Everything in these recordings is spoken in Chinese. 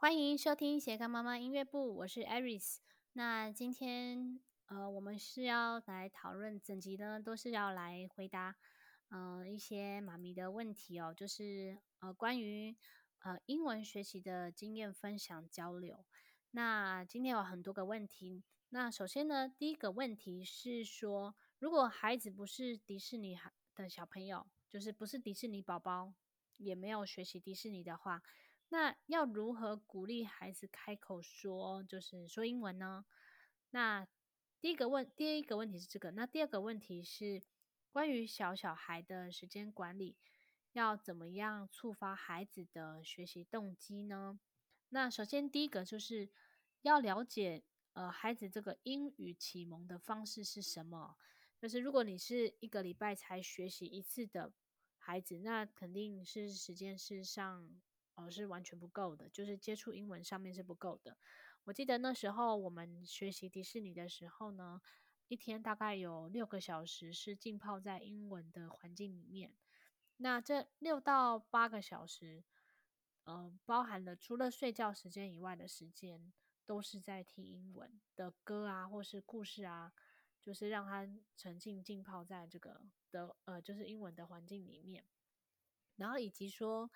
欢迎收听斜杠妈妈音乐部，我是 Aris。那今天呃，我们是要来讨论整集呢，都是要来回答呃一些妈咪的问题哦，就是呃关于呃英文学习的经验分享交流。那今天有很多个问题。那首先呢，第一个问题是说，如果孩子不是迪士尼的小朋友，就是不是迪士尼宝宝，也没有学习迪士尼的话。那要如何鼓励孩子开口说，就是说英文呢？那第一个问，第一个问题是这个。那第二个问题是关于小小孩的时间管理，要怎么样触发孩子的学习动机呢？那首先第一个就是要了解，呃，孩子这个英语启蒙的方式是什么？就是如果你是一个礼拜才学习一次的孩子，那肯定是时间是上。哦，是完全不够的，就是接触英文上面是不够的。我记得那时候我们学习迪士尼的时候呢，一天大概有六个小时是浸泡在英文的环境里面。那这六到八个小时，呃，包含了除了睡觉时间以外的时间，都是在听英文的歌啊，或是故事啊，就是让他沉浸浸泡在这个的呃，就是英文的环境里面，然后以及说。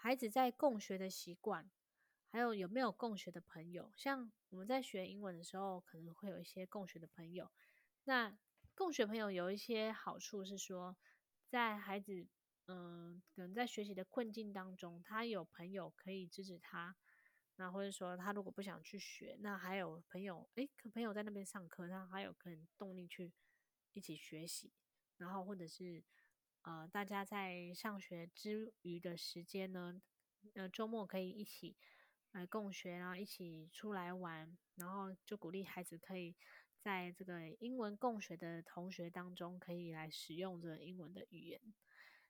孩子在共学的习惯，还有有没有共学的朋友？像我们在学英文的时候，可能会有一些共学的朋友。那共学朋友有一些好处是说，在孩子嗯、可能在学习的困境当中，他有朋友可以支持他。那或者说他如果不想去学，那还有朋友，诶，可朋友在那边上课，他还有可能动力去一起学习。然后或者是。呃，大家在上学之余的时间呢，呃，周末可以一起来共学，然后一起出来玩，然后就鼓励孩子可以在这个英文共学的同学当中，可以来使用这个英文的语言，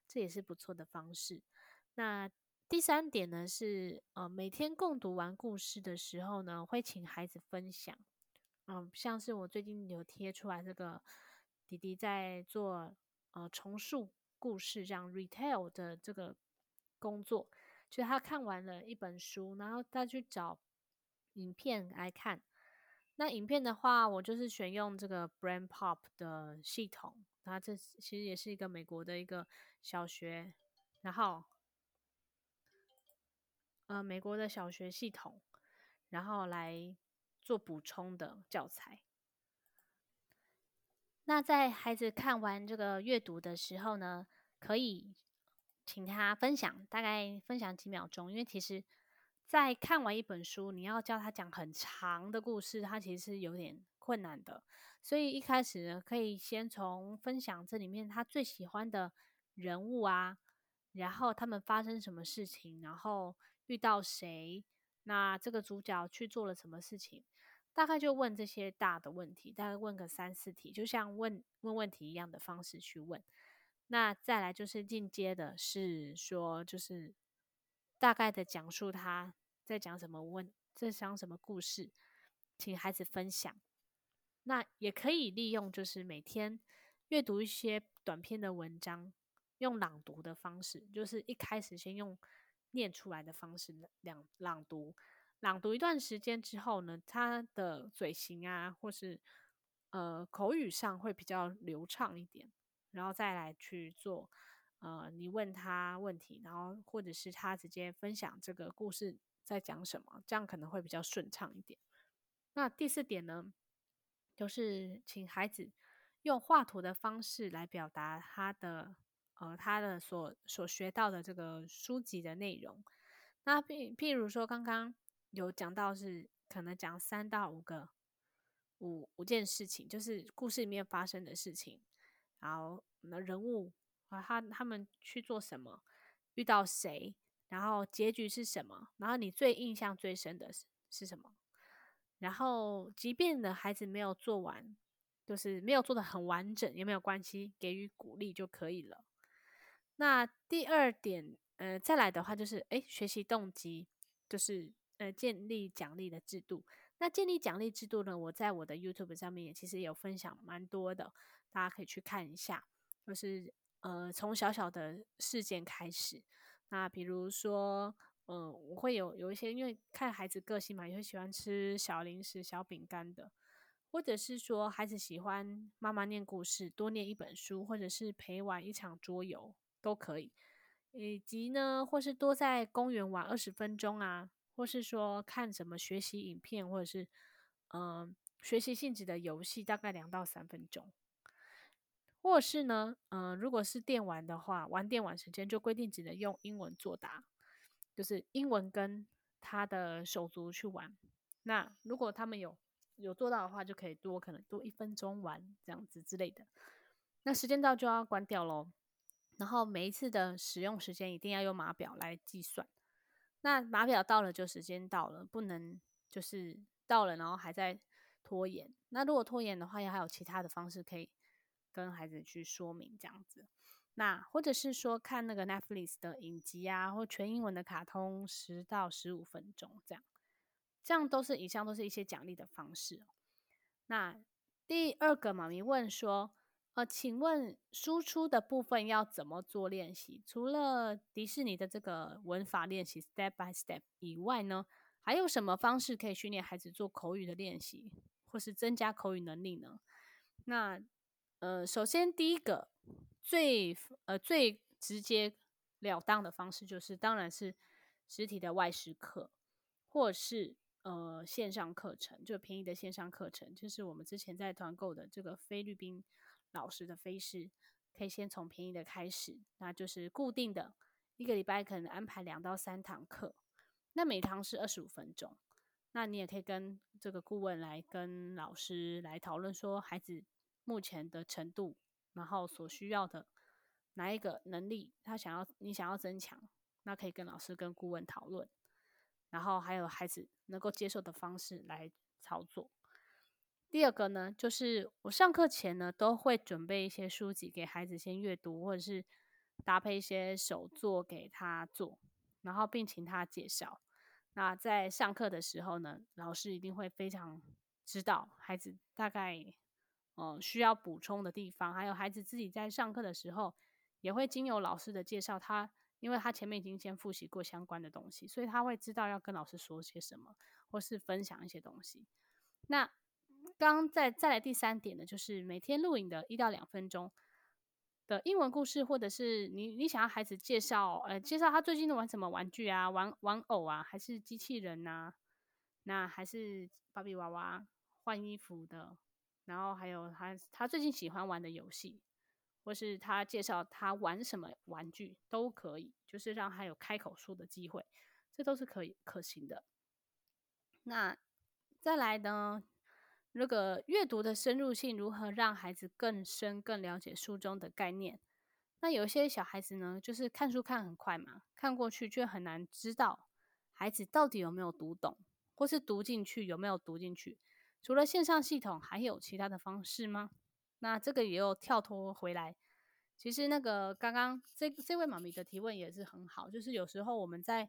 这也是不错的方式。那第三点呢是，呃，每天共读完故事的时候呢，会请孩子分享。嗯、像是我最近有贴出来这个弟弟在做呃重述。故事这样 retell 的这个工作，就他看完了一本书，然后他去找影片来看。那影片的话，我就是选用这个 BrainPop 的系统，它这其实也是一个美国的一个小学，然后呃美国的小学系统，然后来做补充的教材。那在孩子看完这个阅读的时候呢，可以请他分享，大概分享几秒钟。因为其实，在看完一本书，你要叫他讲很长的故事，他其实是有点困难的。所以一开始呢，可以先从分享这里面他最喜欢的人物啊，然后他们发生什么事情，然后遇到谁，那这个主角去做了什么事情。大概就问这些大的问题，大概问个三四题，就像问问问题一样的方式去问。那再来就是进阶的，是说就是大概的讲述他在讲什么问，在讲什么故事，请孩子分享。那也可以利用就是每天阅读一些短篇的文章，用朗读的方式，就是一开始先用念出来的方式朗朗读。朗读一段时间之后呢，他的嘴型啊，或是呃口语上会比较流畅一点，然后再来去做呃你问他问题，然后或者是他直接分享这个故事在讲什么，这样可能会比较顺畅一点。那第四点呢，就是请孩子用画图的方式来表达他的呃他的所所学到的这个书籍的内容。那譬譬如说刚刚。有讲到是可能讲三到五个五五件事情，就是故事里面发生的事情，然后那人物啊，他他们去做什么，遇到谁，然后结局是什么，然后你最印象最深的是是什么？然后即便的孩子没有做完，就是没有做的很完整也没有关系，给予鼓励就可以了。那第二点，呃，再来的话就是，诶，学习动机就是。呃，建立奖励的制度。那建立奖励制度呢？我在我的 YouTube 上面也其实有分享蛮多的，大家可以去看一下。就是呃，从小小的事件开始。那比如说，嗯、我会有有一些，因为看孩子个性嘛，也会喜欢吃小零食、小饼干的，或者是说孩子喜欢妈妈念故事，多念一本书，或者是陪玩一场桌游都可以。以及呢，或是多在公园玩二十分钟啊，或是说看什么学习影片，或者是嗯、学习性质的游戏，大概两到三分钟。或是呢，嗯、如果是电玩的话，玩电玩时间就规定只能用英文作答，就是英文跟他的手足去玩。那如果他们有有做到的话，就可以多可能多一分钟玩这样子之类的。那时间到就要关掉喽。然后每一次的使用时间一定要用码表来计算。那码表到了就时间到了，不能就是到了然后还在拖延。那如果拖延的话，要还有其他的方式可以。跟孩子去说明这样子，那或者是说看那个 Netflix 的影集啊，或全英文的卡通，十到十五分钟这样，这样都是以上都是一些奖励的方式。那第二个妈咪问说，呃，请问输出的部分要怎么做练习？除了迪士尼的这个文法练习 Step by Step 以外呢，还有什么方式可以训练孩子做口语的练习，或是增加口语能力呢？那呃，首先第一个最呃最直接了当的方式，就是当然是实体的外师课，或是呃线上课程，就便宜的线上课程，就是我们之前在团购的这个菲律宾老师的飞师，可以先从便宜的开始，那就是固定的一个礼拜可能安排两到三堂课，那每堂是二十五分钟，那你也可以跟这个顾问来跟老师来讨论说孩子。目前的程度，然后所需要的哪一个能力，他想要你想要增强，那可以跟老师跟顾问讨论，然后还有孩子能够接受的方式来操作。第二个呢，就是我上课前呢都会准备一些书籍给孩子先阅读，或者是搭配一些手作给他做，然后并请他介绍。那在上课的时候呢，老师一定会非常知道孩子大概。嗯，需要补充的地方，还有孩子自己在上课的时候，也会经由老师的介绍，他因为他前面已经先复习过相关的东西，所以他会知道要跟老师说些什么，或是分享一些东西。那刚再再来第三点呢，就是每天录影的一到两分钟的英文故事，或者是你你想要孩子介绍，呃，介绍他最近的玩什么玩具啊，玩玩偶啊，还是机器人呐、啊，那还是芭比娃娃换衣服的。然后还有他他最近喜欢玩的游戏，或是他介绍他玩什么玩具都可以，就是让他有开口说的机会，这都是可以可行的。那再来呢，那个阅读的深入性如何让孩子更深更了解书中的概念？那有些小孩子呢，就是看书看很快嘛，看过去却很难知道孩子到底有没有读懂，或是读进去有没有读进去。除了线上系统，还有其他的方式吗？那这个也有跳脱回来。其实那个刚刚这这位妈咪的提问也是很好，就是有时候我们在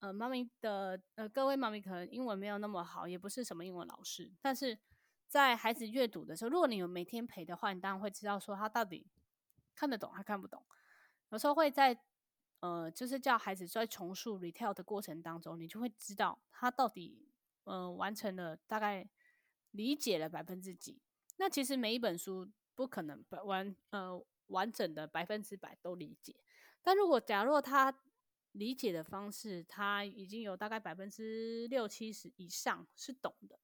呃妈咪的呃各位妈咪可能英文没有那么好，也不是什么英文老师，但是在孩子阅读的时候，如果你有每天陪的话，你当然会知道说他到底看得懂还看不懂。有时候会在呃就是叫孩子在重述 retell 的过程当中，你就会知道他到底呃完成了大概。理解了百分之几？那其实每一本书不可能完呃完整的百分之百都理解。但如果假若他理解的方式，他已经有大概百分之六七十以上是懂的，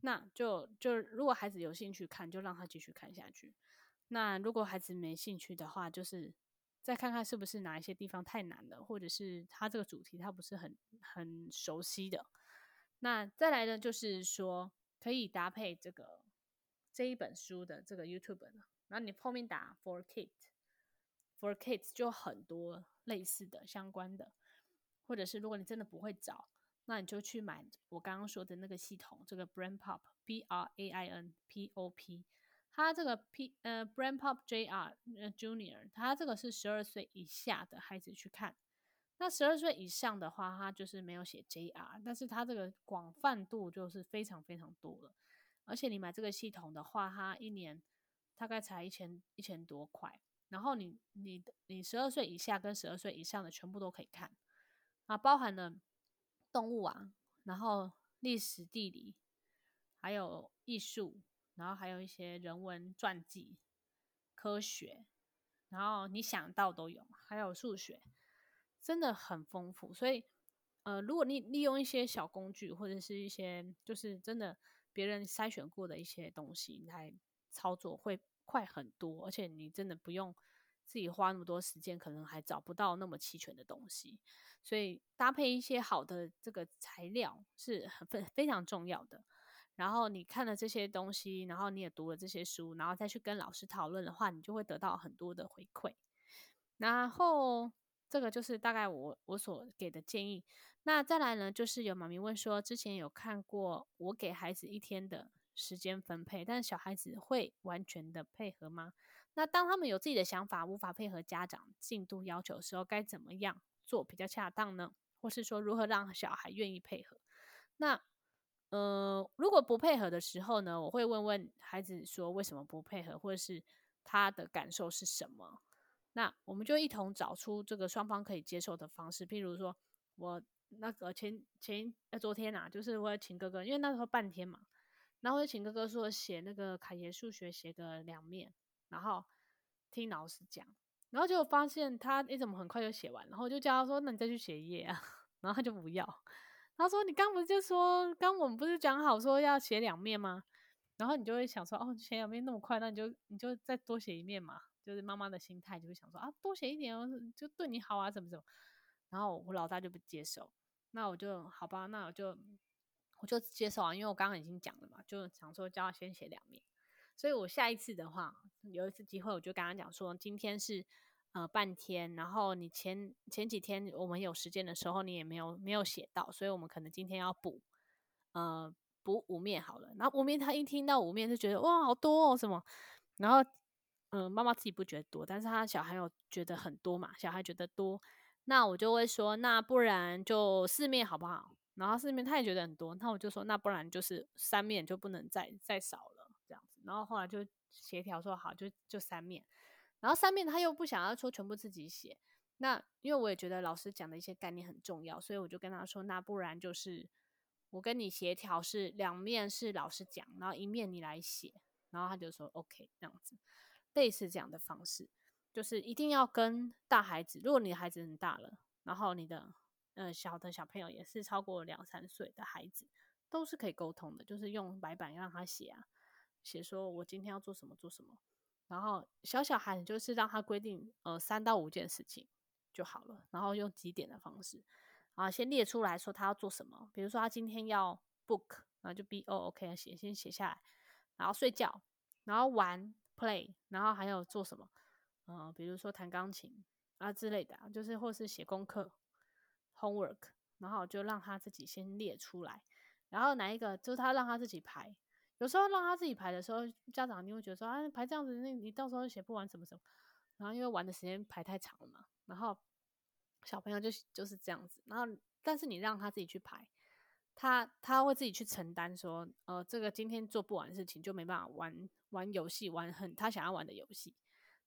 那就就如果孩子有兴趣看，就让他继续看下去。那如果孩子没兴趣的话，就是再看看是不是哪一些地方太难了，或者是他这个主题他不是很很熟悉的。那再来呢，就是说。可以搭配这个这一本书的这个 YouTube，然后你后面打 For Kids，For Kids 就很多类似的相关的，或者是如果你真的不会找，那你就去买我刚刚说的那个系统，这个 Brain Pop B R A I N P O P，它这个 P 呃 Brain Pop J R Junior，它这个是十二岁以下的孩子去看。那十二岁以上的话，它就是没有写 JR，但是它这个广泛度就是非常非常多了。而且你买这个系统的话，它一年大概才一千一千多块。然后你你你十二岁以下跟十二岁以上的全部都可以看，啊，包含了动物啊，然后历史、地理，还有艺术，然后还有一些人文传记、科学，然后你想到都有，还有数学，真的很丰富。所以，呃，如果你利用一些小工具，或者是一些就是真的别人筛选过的一些东西来操作，会快很多，而且你真的不用。自己花那么多时间，可能还找不到那么齐全的东西，所以搭配一些好的这个材料是很非非常重要的。然后你看了这些东西，然后你也读了这些书，然后再去跟老师讨论的话，你就会得到很多的回馈。然后这个就是大概我我所给的建议。那再来呢，就是有妈咪问说，之前有看过我给孩子一天的时间分配，但是小孩子会完全的配合吗？那当他们有自己的想法，无法配合家长进度要求的时候，该怎么样做比较恰当呢？或是说，如何让小孩愿意配合？那，呃，如果不配合的时候呢，我会问问孩子说为什么不配合，或者是他的感受是什么？那我们就一同找出这个双方可以接受的方式。譬如说，我那个前前呃昨天啊，就是我请哥哥，因为那时候半天嘛，然后我就请哥哥说写那个凯爷数学写个两面。然后听老师讲，然后就发现他你怎么很快就写完，然后就叫他说：“那你再去写一页啊。”然后他就不要，他说：“你刚不是就说刚我们不是讲好说要写两面吗？”然后你就会想说：“哦，写两面那么快，那你就你就再多写一面嘛。”就是妈妈的心态就会想说：“啊，多写一点哦，就对你好啊，怎么怎么。”然后我老大就不接受，那我就好吧，那我就我就接受啊，因为我刚刚已经讲了嘛，就想说叫他先写两面。所以我下一次的话，有一次机会，我就跟他讲说，今天是呃半天，然后你前前几天我们有时间的时候，你也没有没有写到，所以我们可能今天要补呃补五面好了。然后五面他一听到五面就觉得哇好多哦什么，然后嗯、妈妈自己不觉得多，但是他小孩有觉得很多嘛，小孩觉得多，那我就会说那不然就四面好不好？然后四面他也觉得很多，那我就说那不然就是三面就不能再再少了。然后后来就协调说好，就就三面。然后三面他又不想要说全部自己写，那因为我也觉得老师讲的一些概念很重要，所以我就跟他说，那不然就是我跟你协调是两面是老师讲，然后一面你来写。然后他就说 OK 这样子，类似这样的方式，就是一定要跟大孩子，如果你的孩子很大了，然后你的呃小的小朋友也是超过两三岁的孩子，都是可以沟通的，就是用白板让他写啊。写说我今天要做什么做什么，然后小小孩你就是让他规定呃三到五件事情就好了，然后用几点的方式啊先列出来说他要做什么，比如说他今天要 book，然后就 b o ok 写先写下来，然后睡觉，然后玩 play，然后还有做什么，嗯、呃，比如说弹钢琴啊之类的，就是或是写功课 homework，然后就让他自己先列出来，然后哪一个就是他让他自己排。有时候让他自己排的时候，家长你会觉得说啊，排这样子，那你到时候写不完什么什么。然后因为玩的时间排太长了嘛，然后小朋友就就是这样子。然后但是你让他自己去排，他他会自己去承担说，呃，这个今天做不完的事情就没办法玩玩游戏，玩很他想要玩的游戏。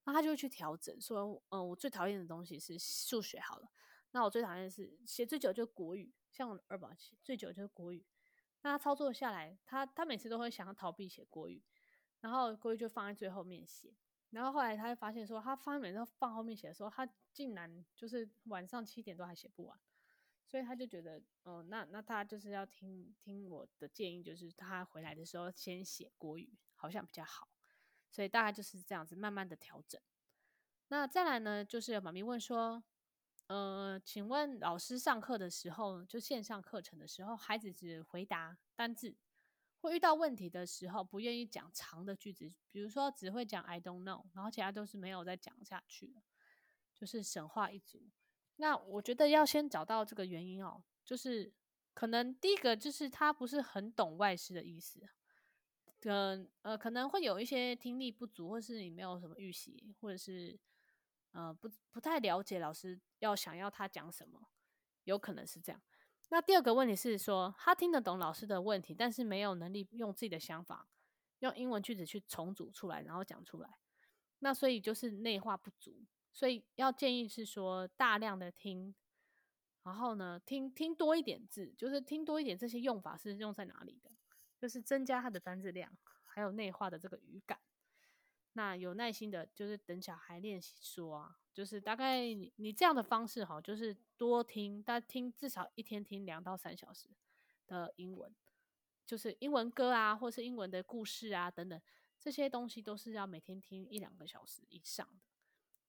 那他就会去调整，说，嗯、我最讨厌的东西是数学好了，那我最讨厌的是写最久就国语，像我二宝最久就是国语。那他操作下来，他他每次都会想要逃避写国语，然后国语就放在最后面写。然后后来他会发现说，他发现每次放后面写的时候，他竟然就是晚上七点都还写不完。所以他就觉得，哦、那那他就是要听听我的建议，就是他回来的时候先写国语，好像比较好。所以大概就是这样子，慢慢的调整。那再来呢，就是妈咪问说。呃，请问老师上课的时候，就线上课程的时候，孩子只回答单字，会遇到问题的时候，不愿意讲长的句子，比如说只会讲 I don't know，然后其他都是没有再讲下去，就是神话一族。那我觉得要先找到这个原因哦，就是可能第一个就是他不是很懂外师的意思，呃呃，可能会有一些听力不足，或是你没有什么预习，或者是。呃，不不太了解老师要想要他讲什么，有可能是这样。那第二个问题是说，他听得懂老师的问题，但是没有能力用自己的想法，用英文句子去重组出来，然后讲出来。那所以就是内化不足，所以要建议是说，大量的听，然后呢，听听多一点字，就是听多一点这些用法是用在哪里的，就是增加他的单字量，还有内化的这个语感。那有耐心的，就是等小孩练习说啊，就是大概你你这样的方式哈，就是多听，大家听至少一天听两到三小时的英文，就是英文歌啊，或是英文的故事啊等等，这些东西都是要每天听一两个小时以上的，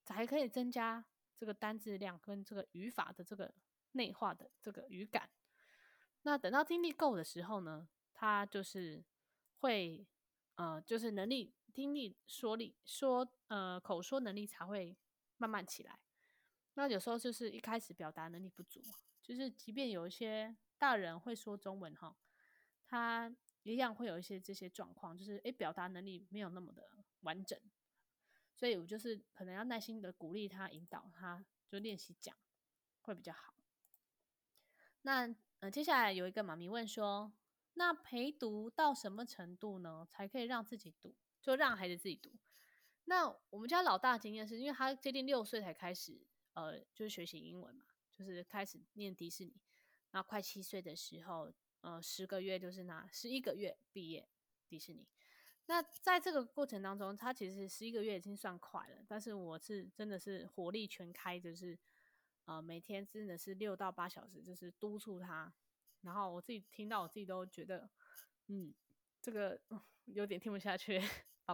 才可以增加这个单字量跟这个语法的这个。内化的这个语感，那等到听力够的时候呢，他就是会，呃，就是能力、听力、说力、说，呃，口说能力才会慢慢起来。那有时候就是一开始表达能力不足，就是即便有一些大人会说中文哈，他一样会有一些这些状况，就是诶，表达能力没有那么的完整，所以我就是可能要耐心的鼓励他，引导他，就练习讲会比较好。那呃，接下来有一个妈咪问说，那陪读到什么程度呢，才可以让自己读，就让孩子自己读？那我们家老大经验是因为他接近六岁才开始，呃，就是学习英文嘛，就是开始念迪士尼。那快七岁的时候，呃，十个月就是拿十一个月毕业迪士尼。那在这个过程当中，他其实十一个月已经算快了，但是我是真的是火力全开，就是。呃，每天真的是六到八小时，就是督促他。然后我自己听到，我自己都觉得，嗯，这个 有点听不下去，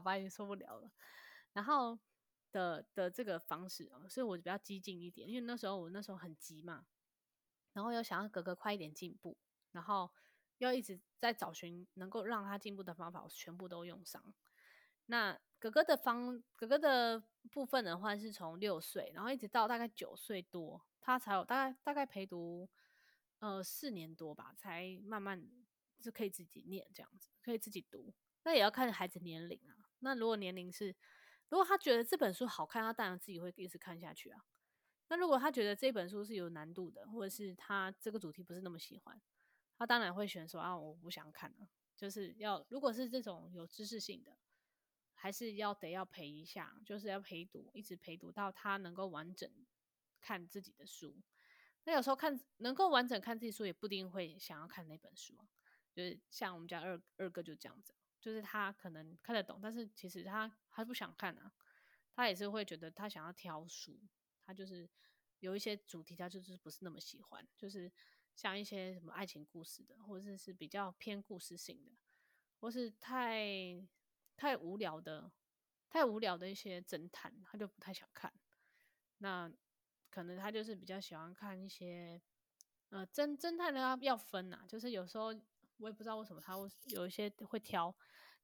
爸爸已经受不了了。然后的的这个方式啊，所以我就比较激进一点，因为那时候我那时候很急嘛，然后又想要哥哥快一点进步，然后又一直在找寻能够让他进步的方法，我全部都用上。那哥哥的方，哥哥的部分的话是从六岁，然后一直到大概九岁多，他才有大概大概陪读，呃，四年多吧，才慢慢就可以自己念这样子，可以自己读。那也要看孩子年龄啊。那如果年龄是，如果他觉得这本书好看，他当然自己会一直看下去啊。那如果他觉得这本书是有难度的，或者是他这个主题不是那么喜欢，他当然会选说啊，我不想看了。就是要如果是这种有知识性的。还是要得要陪一下，就是要陪读，一直陪读到他能够完整看自己的书。那有时候看能够完整看自己书，也不一定会想要看那本书啊。就是像我们家二二哥就这样子，就是他可能看得懂，但是其实他还不想看啊。他也是会觉得他想要挑书，他就是有一些主题他就是不是那么喜欢，就是像一些什么爱情故事的，或者是比较偏故事性的，或是太。太无聊的，太无聊的一些侦探，他就不太想看。那可能他就是比较喜欢看一些，呃，侦侦探的要要分呐，就是有时候我也不知道为什么他会有一些会挑，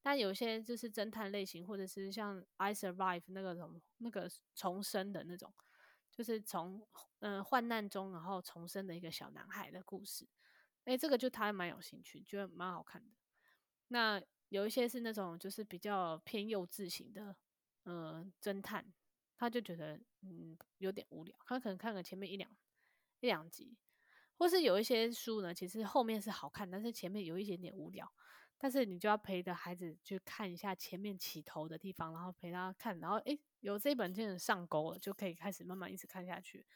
但有一些就是侦探类型，或者是像 I Survive 那个什么那个重生的那种，就是从嗯、呃、患难中然后重生的一个小男孩的故事。哎，这个就他还蛮有兴趣，觉得蛮好看的。那。有一些是那种就是比较偏幼稚型的，呃，侦探，他就觉得嗯有点无聊，他可能看了前面一两一两集，或是有一些书呢，其实后面是好看，但是前面有一点点无聊，但是你就要陪着孩子去看一下前面起头的地方，然后陪他看，然后诶，有这一本真的上钩了，就可以开始慢慢一直看下去，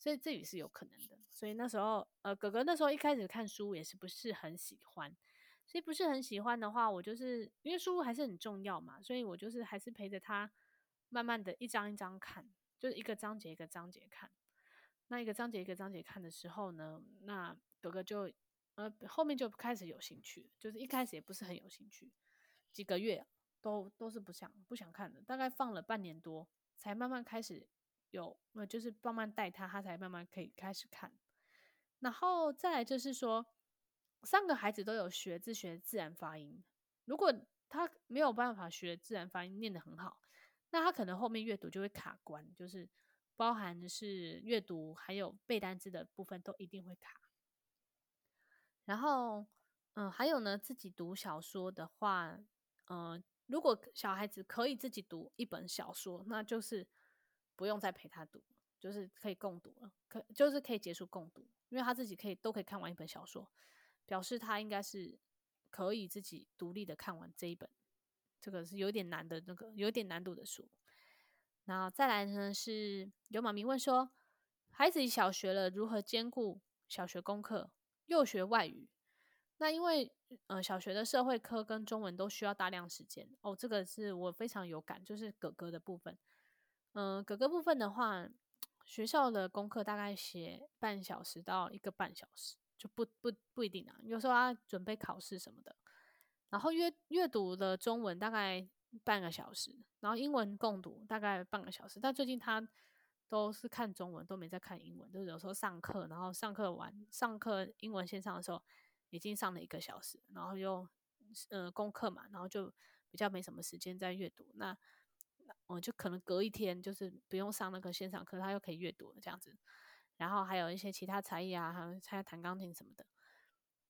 所以这也是有可能的。所以那时候呃，哥哥那时候一开始看书也是不是很喜欢。所以不是很喜欢的话，我就是因为书还是很重要嘛，所以我就是还是陪着他，慢慢的一章一章看，就是一个章节一个章节看。那一个章节一个章节看的时候呢，那哥哥就呃后面就开始有兴趣，就是一开始也不是很有兴趣，几个月都都是不想不想看的，大概放了半年多，才慢慢开始有，呃就是慢慢带他，他才慢慢可以开始看。然后再来就是说。三个孩子都有学自学自然发音，如果他没有办法学自然发音念得很好，那他可能后面阅读就会卡关，就是包含的是阅读还有背单词的部分都一定会卡。然后，嗯，还有呢，自己读小说的话，嗯，如果小孩子可以自己读一本小说，那就是不用再陪他读，就是可以共读了，可就是可以结束共读，因为他自己可以都可以看完一本小说。表示他应该是可以自己独立的看完这一本，这个是有点难的那个有点难度的书。然后再来呢，是有妈咪问说，孩子小学了，如何兼顾小学功课、又学外语？那因为呃，小学的社会科跟中文都需要大量时间哦，这个是我非常有感，就是哥哥的部分。嗯、哥哥部分的话，学校的功课大概写半小时到一个半小时，就不不不一定啊。有时候他准备考试什么的，然后阅阅读的中文大概半个小时，然后英文共读大概半个小时。但最近他都是看中文，都没在看英文，就是有时候上课，然后上课完上课英文线上的时候。已经上了一个小时，然后又呃功课嘛，然后就比较没什么时间在阅读。那我就可能隔一天就是不用上那个线上课，他又可以阅读了这样子。然后还有一些其他才艺啊，还有参加弹钢琴什么的。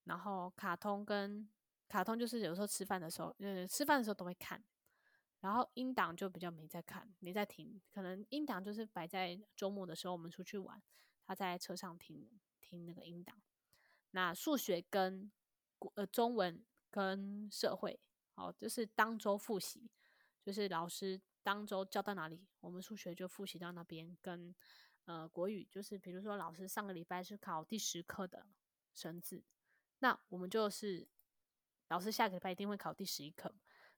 然后卡通跟卡通就是有时候吃饭的时候，呃吃饭的时候都会看。然后音档就比较没在看，没在听。可能音档就是摆在周末的时候我们出去玩，他在车上听听那个音档。那数学跟呃中文跟社会，好，就是当周复习，就是老师当周教到哪里，我们数学就复习到那边。跟呃国语，就是比如说老师上个礼拜是考第十课的生字，那我们就是老师下个礼拜一定会考第十一课，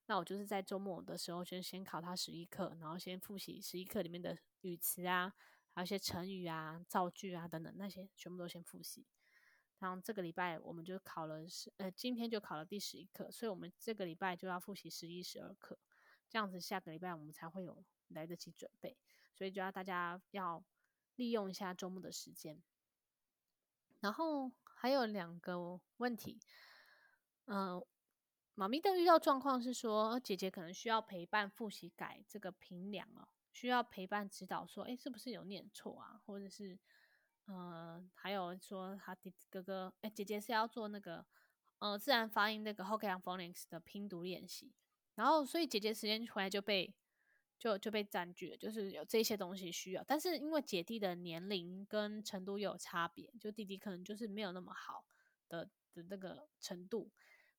那我就是在周末的时候就先考他十一课，然后先复习十一课里面的语词啊，还有一些成语啊、造句啊等等那些，全部都先复习。然后这个礼拜我们就考了十，呃，今天就考了第十一课，所以我们这个礼拜就要复习十一、十二课，这样子下个礼拜我们才会有来得及准备，所以就要大家要利用一下周末的时间。然后还有两个问题，嗯、妈咪的遇到状况是说，姐姐可能需要陪伴复习改这个评量哦，需要陪伴指导说，诶，是不是有念错啊，或者是。呃，还有说他弟哥哥，哎，姐姐是要做那个，呃，自然发音那个 Hokkien Phonics 的拼读练习，然后所以姐姐时间回来就被就就被占据了，就是有这些东西需要，但是因为姐弟的年龄跟程度有差别，就弟弟可能就是没有那么好的的那个程度，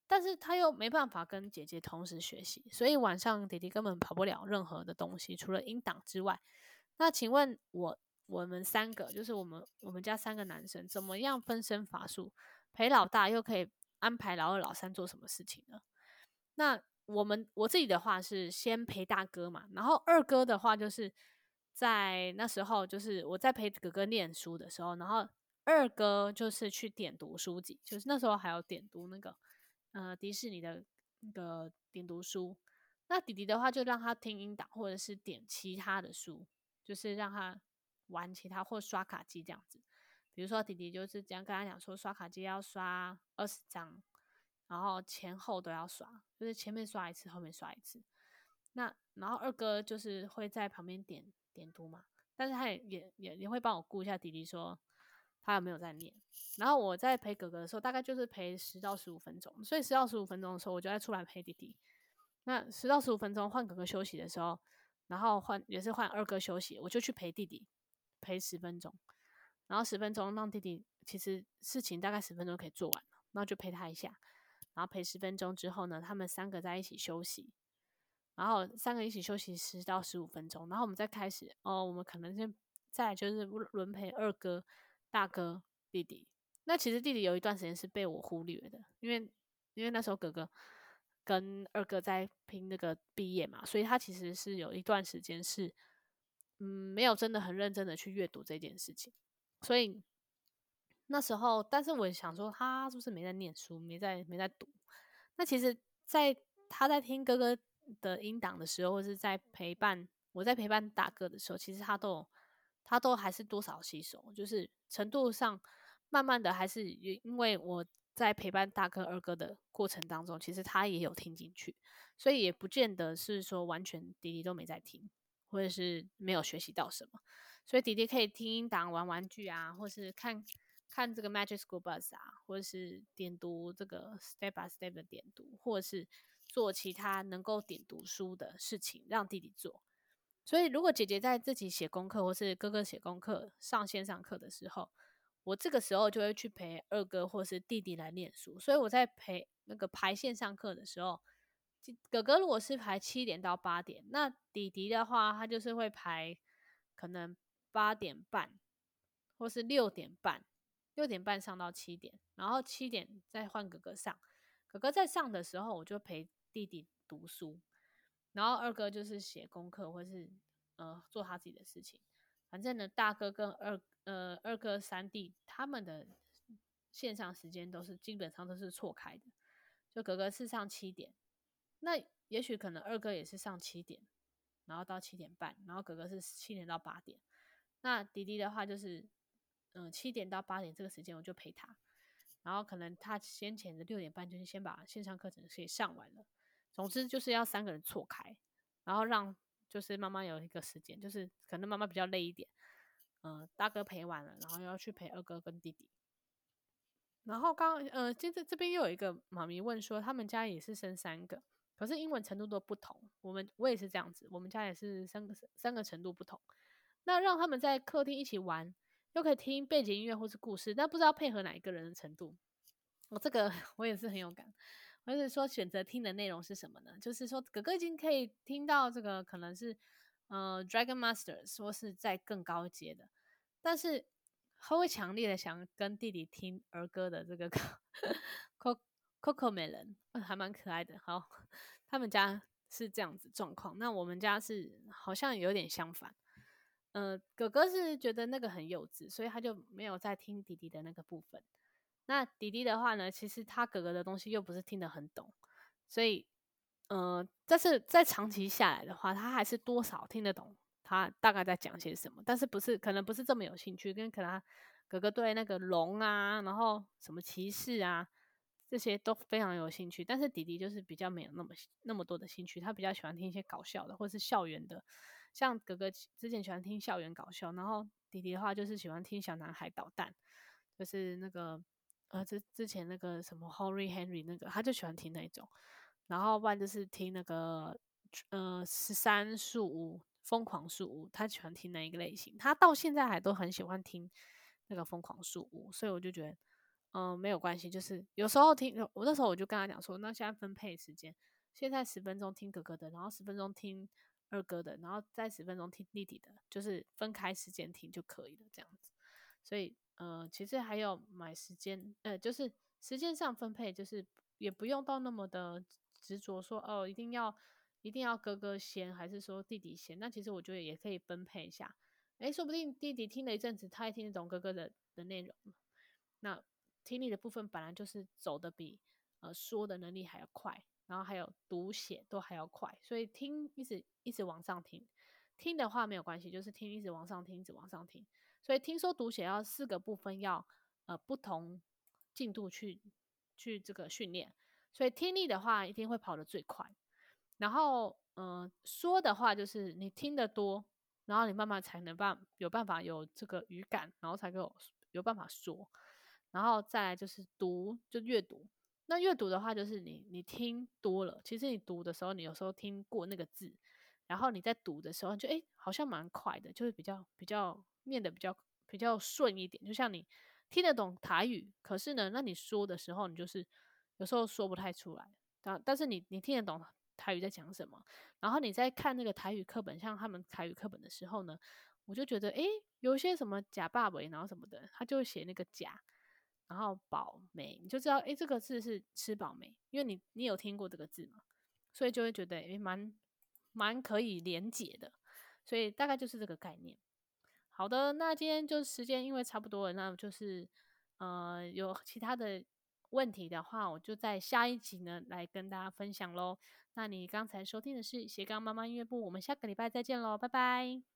但是他又没办法跟姐姐同时学习，所以晚上弟弟根本跑不了任何的东西，除了音档之外。那请问我？我们三个就是我们我们家三个男生，怎么样分身乏术陪老大，又可以安排老二、老三做什么事情呢？那我们我自己的话是先陪大哥嘛，然后二哥的话就是在那时候，就是我在陪哥哥念书的时候，然后二哥就是去点读书籍，就是那时候还有点读那个呃迪士尼的那个点读书。那弟弟的话就让他听音档，或者是点其他的书，就是让他。玩其他或刷卡机这样子，比如说弟弟就是这样跟他讲说，刷卡机要刷二十张，然后前后都要刷，就是前面刷一次，后面刷一次。那然后二哥就是会在旁边点点读嘛，但是他也也也也会帮我顾一下弟弟，说他有没有在念。然后我在陪哥哥的时候，大概就是陪十到十五分钟，所以十到十五分钟的时候，我就在出来陪弟弟。那十到十五分钟换哥哥休息的时候，然后换也是换二哥休息，我就去陪弟弟。陪十分钟，然后十分钟让弟弟，其实事情大概十分钟可以做完了，然后就陪他一下，然后陪十分钟之后呢，他们三个在一起休息，然后三个一起休息十到十五分钟，然后我们再开始哦，我们可能先再就是轮陪二哥、大哥、弟弟。那其实弟弟有一段时间是被我忽略的，因为因为那时候哥哥跟二哥在拼那个毕业嘛，所以他其实是有一段时间是。嗯，没有真的很认真的去阅读这件事情，所以那时候，但是我想说，他是不是没在念书，没在没在读？那其实，在他在听哥哥的音档的时候，或是在陪伴我在陪伴大哥的时候，其实他都他都还是多少吸收，就是程度上，慢慢的还是因为我在陪伴大哥二哥的过程当中，其实他也有听进去，所以也不见得是说完全弟弟都没在听。或者是没有学习到什么，所以弟弟可以听音档、玩玩具啊，或是看看这个 Magic School Bus 啊，或者是点读这个 Step by Step 的点读，或者是做其他能够点读书的事情，让弟弟做。所以，如果姐姐在自己写功课，或是哥哥写功课、上线上课的时候，我这个时候就会去陪二哥或是弟弟来念书。所以我在陪那个排线上课的时候。哥哥如果是排七点到八点，那弟弟的话，他就是会排可能八点半或是六点半，六点半上到七点，然后七点再换哥哥上。哥哥在上的时候，我就陪弟弟读书，然后二哥就是写功课或是呃做他自己的事情。反正呢，大哥跟二呃二哥三弟他们的线上时间都是基本上都是错开的，就哥哥是上七点，那也许可能二哥也是上七点，然后到七点半，然后哥哥是七点到八点，那弟弟的话就是嗯七点到八点这个时间我就陪他。然后可能他先前的六点半就是先把线上课程给上完了。总之就是要三个人错开，然后让就是妈妈有一个时间，就是可能妈妈比较累一点，嗯、大哥陪完了，然后要去陪二哥跟弟弟。然后刚呃，接着这边又有一个妈咪问说，他们家也是生三个，可是英文程度都不同。我们我也是这样子，我们家也是三个三个程度不同。那让他们在客厅一起玩。又可以听背景音乐或是故事，但不知道配合哪一个人的程度。我、哦、这个 我也是很有感。我就是说，选择听的内容是什么呢？就是说，哥哥已经可以听到这个，可能是呃，Dragon Master，说是在更高阶的，但是他会强烈的想跟弟弟听儿歌的这个 CoComelon，还蛮可爱的。好，他们家是这样子状况，那我们家是好像有点相反。呃，哥哥是觉得那个很幼稚，所以他就没有在听弟弟的那个部分。那弟弟的话呢，其实他哥哥的东西又不是听得很懂，所以，呃，但是在长期下来的话，他还是多少听得懂他大概在讲些什么，但是不是可能不是这么有兴趣，跟可能他哥哥对那个龙啊，然后什么骑士啊这些都非常有兴趣，但是弟弟就是比较没有那么那么多的兴趣，他比较喜欢听一些搞笑的或是校园的。像哥哥之前喜欢听校园搞笑，然后弟弟的话就是喜欢听小男孩捣蛋，就是那个呃之之前那个什么 Horry Henry 那个，他就喜欢听那种，然后不然就是听那个呃十三树屋疯狂树屋，他喜欢听那一个类型，他到现在还都很喜欢听那个疯狂树屋，所以我就觉得嗯、没有关系，就是有时候听我那时候我就跟他讲说，那现在分配时间，现在十分钟听哥哥的，然后十分钟听。二哥的，然后再十分钟听弟弟的，就是分开时间听就可以了，这样子。所以，呃，其实还有买时间，呃，就是时间上分配，就是也不用到那么的执着说，哦，一定要一定要哥哥先，还是说弟弟先？那其实我觉得也可以分配一下。诶，说不定弟弟听了一阵子，他也听得懂哥哥的的内容。那听力的部分本来就是走的比呃说的能力还要快。然后还有读写都还要快，所以听一直一直往上听，听的话没有关系，就是听一直往上听，一直往上听。所以听说读写要四个部分要呃不同进度去去这个训练，所以听力的话一定会跑得最快。然后嗯、说的话就是你听得多，然后你慢慢才能办有办法有这个语感，然后才够有，有办法说。然后再来就是读就阅读。那阅读的话，就是你你听多了，其实你读的时候，你有时候听过那个字，然后你在读的时候就，就诶好像蛮快的，就是比较比较念得比较比较顺一点。就像你听得懂台语，可是呢，那你说的时候，你就是有时候说不太出来。但但是你你听得懂台语在讲什么，然后你在看那个台语课本，像他们台语课本的时候呢，我就觉得诶有些什么假爸爸，然后什么的，他就会写那个假。然后饱没，你就知道，诶，这个字是吃饱没？因为你你有听过这个字嘛，所以就会觉得，诶，蛮蛮可以连结的，所以大概就是这个概念。好的，那今天就时间因为差不多了，那就是呃有其他的问题的话，我就在下一集呢来跟大家分享喽。那你刚才收听的是斜杠妈妈音乐部，我们下个礼拜再见喽，拜拜。